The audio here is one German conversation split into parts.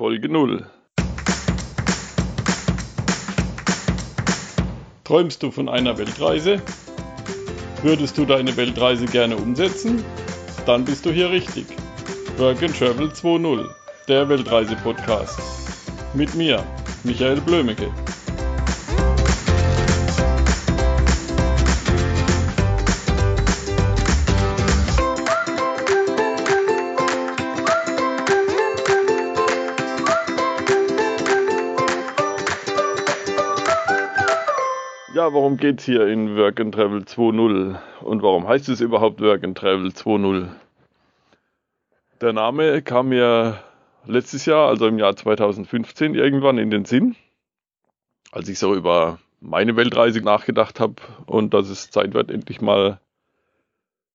Folge 0. Träumst du von einer Weltreise? Würdest du deine Weltreise gerne umsetzen? Dann bist du hier richtig. Work and Travel 2.0, der Weltreise-Podcast. Mit mir, Michael Blömecke. Ja, geht es hier in Work and Travel 2.0 und warum heißt es überhaupt Work and Travel 2.0? Der Name kam mir letztes Jahr, also im Jahr 2015 irgendwann in den Sinn, als ich so über meine Weltreise nachgedacht habe und dass es Zeit wird, endlich mal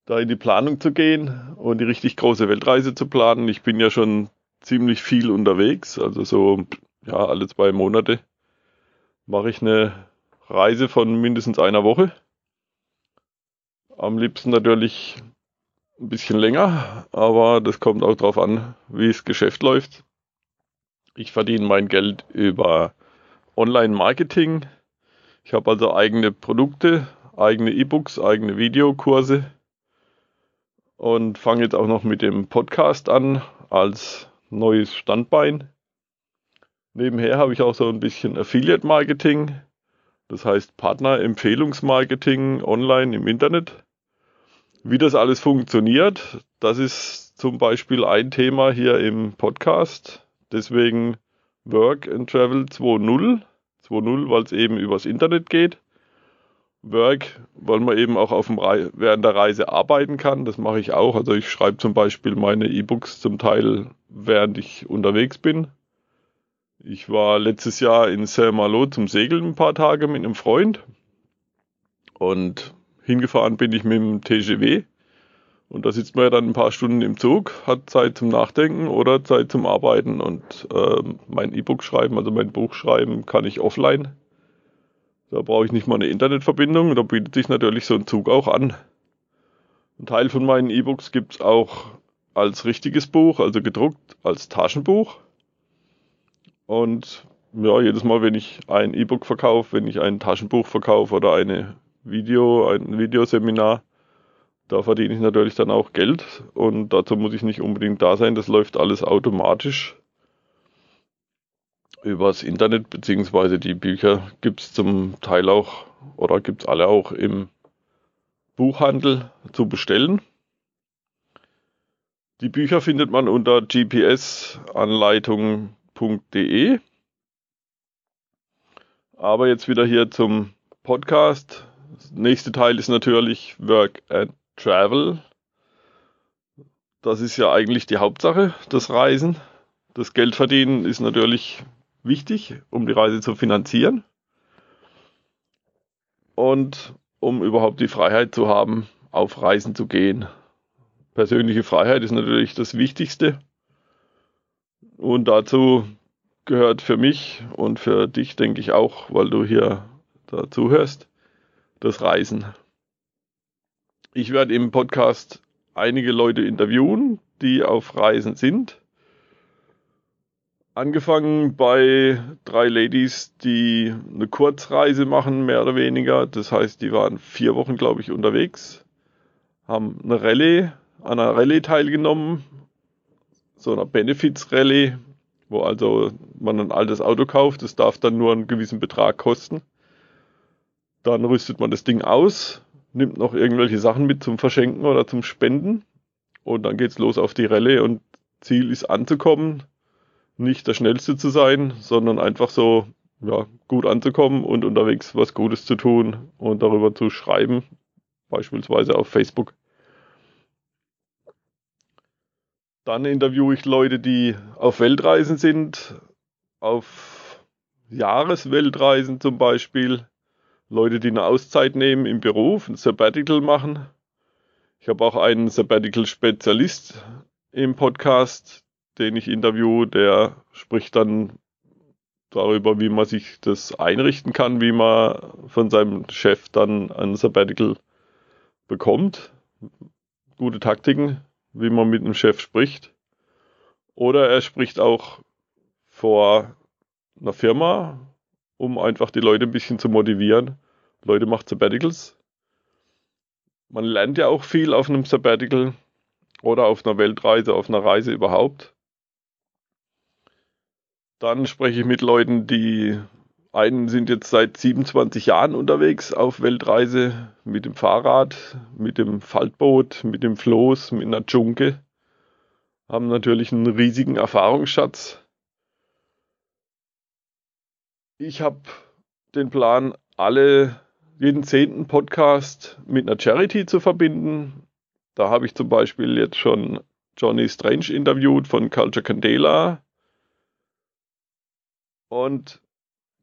da in die Planung zu gehen und die richtig große Weltreise zu planen. Ich bin ja schon ziemlich viel unterwegs, also so ja alle zwei Monate mache ich eine Reise von mindestens einer Woche. Am liebsten natürlich ein bisschen länger, aber das kommt auch darauf an, wie das Geschäft läuft. Ich verdiene mein Geld über Online-Marketing. Ich habe also eigene Produkte, eigene E-Books, eigene Videokurse und fange jetzt auch noch mit dem Podcast an als neues Standbein. Nebenher habe ich auch so ein bisschen Affiliate-Marketing das heißt Partnerempfehlungsmarketing online im Internet. Wie das alles funktioniert, das ist zum Beispiel ein Thema hier im Podcast. Deswegen Work and Travel 2.0. 2.0, weil es eben übers Internet geht. Work, weil man eben auch auf dem während der Reise arbeiten kann. Das mache ich auch. Also ich schreibe zum Beispiel meine E-Books zum Teil, während ich unterwegs bin. Ich war letztes Jahr in Saint-Malo zum Segeln ein paar Tage mit einem Freund. Und hingefahren bin ich mit dem TGW. Und da sitzt man ja dann ein paar Stunden im Zug, hat Zeit zum Nachdenken oder Zeit zum Arbeiten. Und äh, mein E-Book schreiben, also mein Buch schreiben, kann ich offline. Da brauche ich nicht mal eine Internetverbindung. Da bietet sich natürlich so ein Zug auch an. Ein Teil von meinen E-Books gibt es auch als richtiges Buch, also gedruckt als Taschenbuch. Und ja, jedes Mal, wenn ich ein E-Book verkaufe, wenn ich ein Taschenbuch verkaufe oder eine Video, ein Videoseminar, da verdiene ich natürlich dann auch Geld und dazu muss ich nicht unbedingt da sein. Das läuft alles automatisch übers Internet, beziehungsweise die Bücher gibt es zum Teil auch oder gibt es alle auch im Buchhandel zu bestellen. Die Bücher findet man unter GPS-Anleitungen www.workandtravel.de. Aber jetzt wieder hier zum Podcast. Das nächste Teil ist natürlich Work and Travel. Das ist ja eigentlich die Hauptsache, das Reisen. Das Geldverdienen ist natürlich wichtig, um die Reise zu finanzieren. Und um überhaupt die Freiheit zu haben, auf Reisen zu gehen. Persönliche Freiheit ist natürlich das Wichtigste. Und dazu gehört für mich und für dich, denke ich auch, weil du hier dazu hörst, das Reisen. Ich werde im Podcast einige Leute interviewen, die auf Reisen sind. Angefangen bei drei Ladies, die eine Kurzreise machen, mehr oder weniger. Das heißt, die waren vier Wochen, glaube ich, unterwegs, haben eine Rallye, an einer Rallye teilgenommen, so einer Benefits-Rallye, wo also man ein altes Auto kauft, das darf dann nur einen gewissen Betrag kosten. Dann rüstet man das Ding aus, nimmt noch irgendwelche Sachen mit zum Verschenken oder zum Spenden und dann geht's los auf die Rallye und Ziel ist anzukommen, nicht der Schnellste zu sein, sondern einfach so ja, gut anzukommen und unterwegs was Gutes zu tun und darüber zu schreiben, beispielsweise auf Facebook. Dann interviewe ich Leute, die auf Weltreisen sind, auf Jahresweltreisen zum Beispiel. Leute, die eine Auszeit nehmen im Beruf, ein Sabbatical machen. Ich habe auch einen Sabbatical-Spezialist im Podcast, den ich interviewe, der spricht dann darüber, wie man sich das einrichten kann, wie man von seinem Chef dann ein Sabbatical bekommt. Gute Taktiken, wie man mit dem Chef spricht. Oder er spricht auch vor einer Firma, um einfach die Leute ein bisschen zu motivieren. Leute macht Sabbaticals. Man lernt ja auch viel auf einem Sabbatical oder auf einer Weltreise, auf einer Reise überhaupt. Dann spreche ich mit Leuten, die einen sind jetzt seit 27 Jahren unterwegs auf Weltreise mit dem Fahrrad, mit dem Faltboot, mit dem Floß, mit einer Dschunke. Haben natürlich einen riesigen Erfahrungsschatz. Ich habe den Plan, alle jeden zehnten Podcast mit einer Charity zu verbinden. Da habe ich zum Beispiel jetzt schon Johnny Strange interviewt von Culture Candela. Und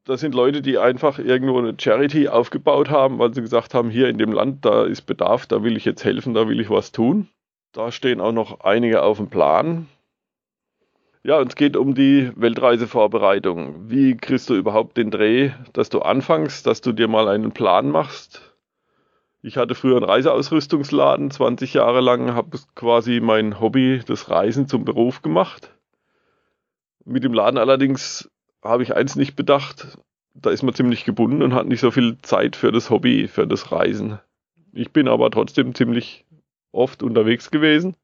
das sind Leute, die einfach irgendwo eine Charity aufgebaut haben, weil sie gesagt haben, hier in dem Land, da ist Bedarf, da will ich jetzt helfen, da will ich was tun. Da stehen auch noch einige auf dem Plan. Ja, und es geht um die Weltreisevorbereitung. Wie kriegst du überhaupt den Dreh, dass du anfängst, dass du dir mal einen Plan machst? Ich hatte früher einen Reiseausrüstungsladen, 20 Jahre lang, habe quasi mein Hobby, das Reisen zum Beruf gemacht. Mit dem Laden allerdings habe ich eins nicht bedacht. Da ist man ziemlich gebunden und hat nicht so viel Zeit für das Hobby, für das Reisen. Ich bin aber trotzdem ziemlich oft unterwegs gewesen.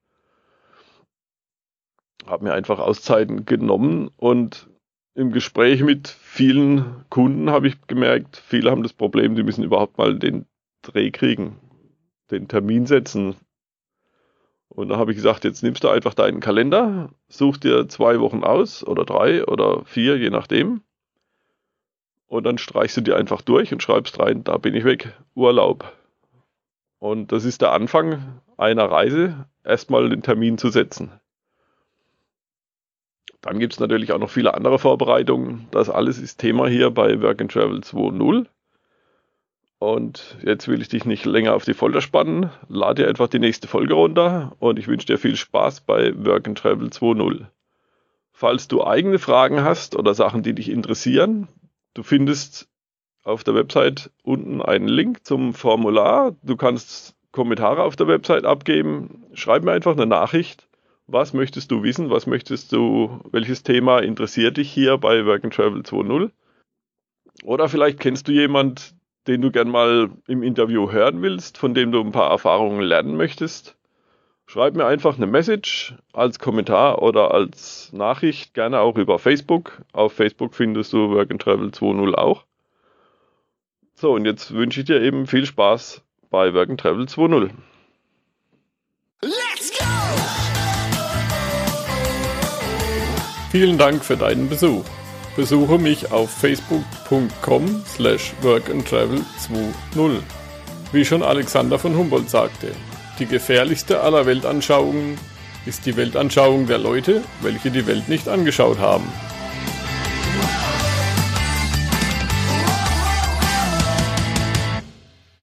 Habe mir einfach Auszeiten genommen und im Gespräch mit vielen Kunden habe ich gemerkt, viele haben das Problem, die müssen überhaupt mal den Dreh kriegen, den Termin setzen, und da habe ich gesagt, jetzt nimmst du einfach deinen Kalender, such dir zwei Wochen aus oder drei oder vier, je nachdem. Und dann streichst du dir einfach durch und schreibst rein, da bin ich weg, Urlaub. Und das ist der Anfang einer Reise, erstmal den Termin zu setzen. Dann gibt es natürlich auch noch viele andere Vorbereitungen. Das alles ist Thema hier bei Work and Travel 2.0. Und jetzt will ich dich nicht länger auf die Folter spannen. Lade dir einfach die nächste Folge runter und ich wünsche dir viel Spaß bei Work and Travel 2.0. Falls du eigene Fragen hast oder Sachen, die dich interessieren, du findest auf der Website unten einen Link zum Formular. Du kannst Kommentare auf der Website abgeben. Schreib mir einfach eine Nachricht. Was möchtest du wissen? Was möchtest du, welches Thema interessiert dich hier bei Work and Travel 2.0? Oder vielleicht kennst du jemand, den du gern mal im Interview hören willst, von dem du ein paar Erfahrungen lernen möchtest, schreib mir einfach eine Message als Kommentar oder als Nachricht, gerne auch über Facebook. Auf Facebook findest du Work and Travel 2.0 auch. So, und jetzt wünsche ich dir eben viel Spaß bei Work and Travel 2.0. Let's go! Vielen Dank für deinen Besuch. Besuche mich auf facebook.com slash workandtravel20. Wie schon Alexander von Humboldt sagte, die gefährlichste aller Weltanschauungen ist die Weltanschauung der Leute, welche die Welt nicht angeschaut haben.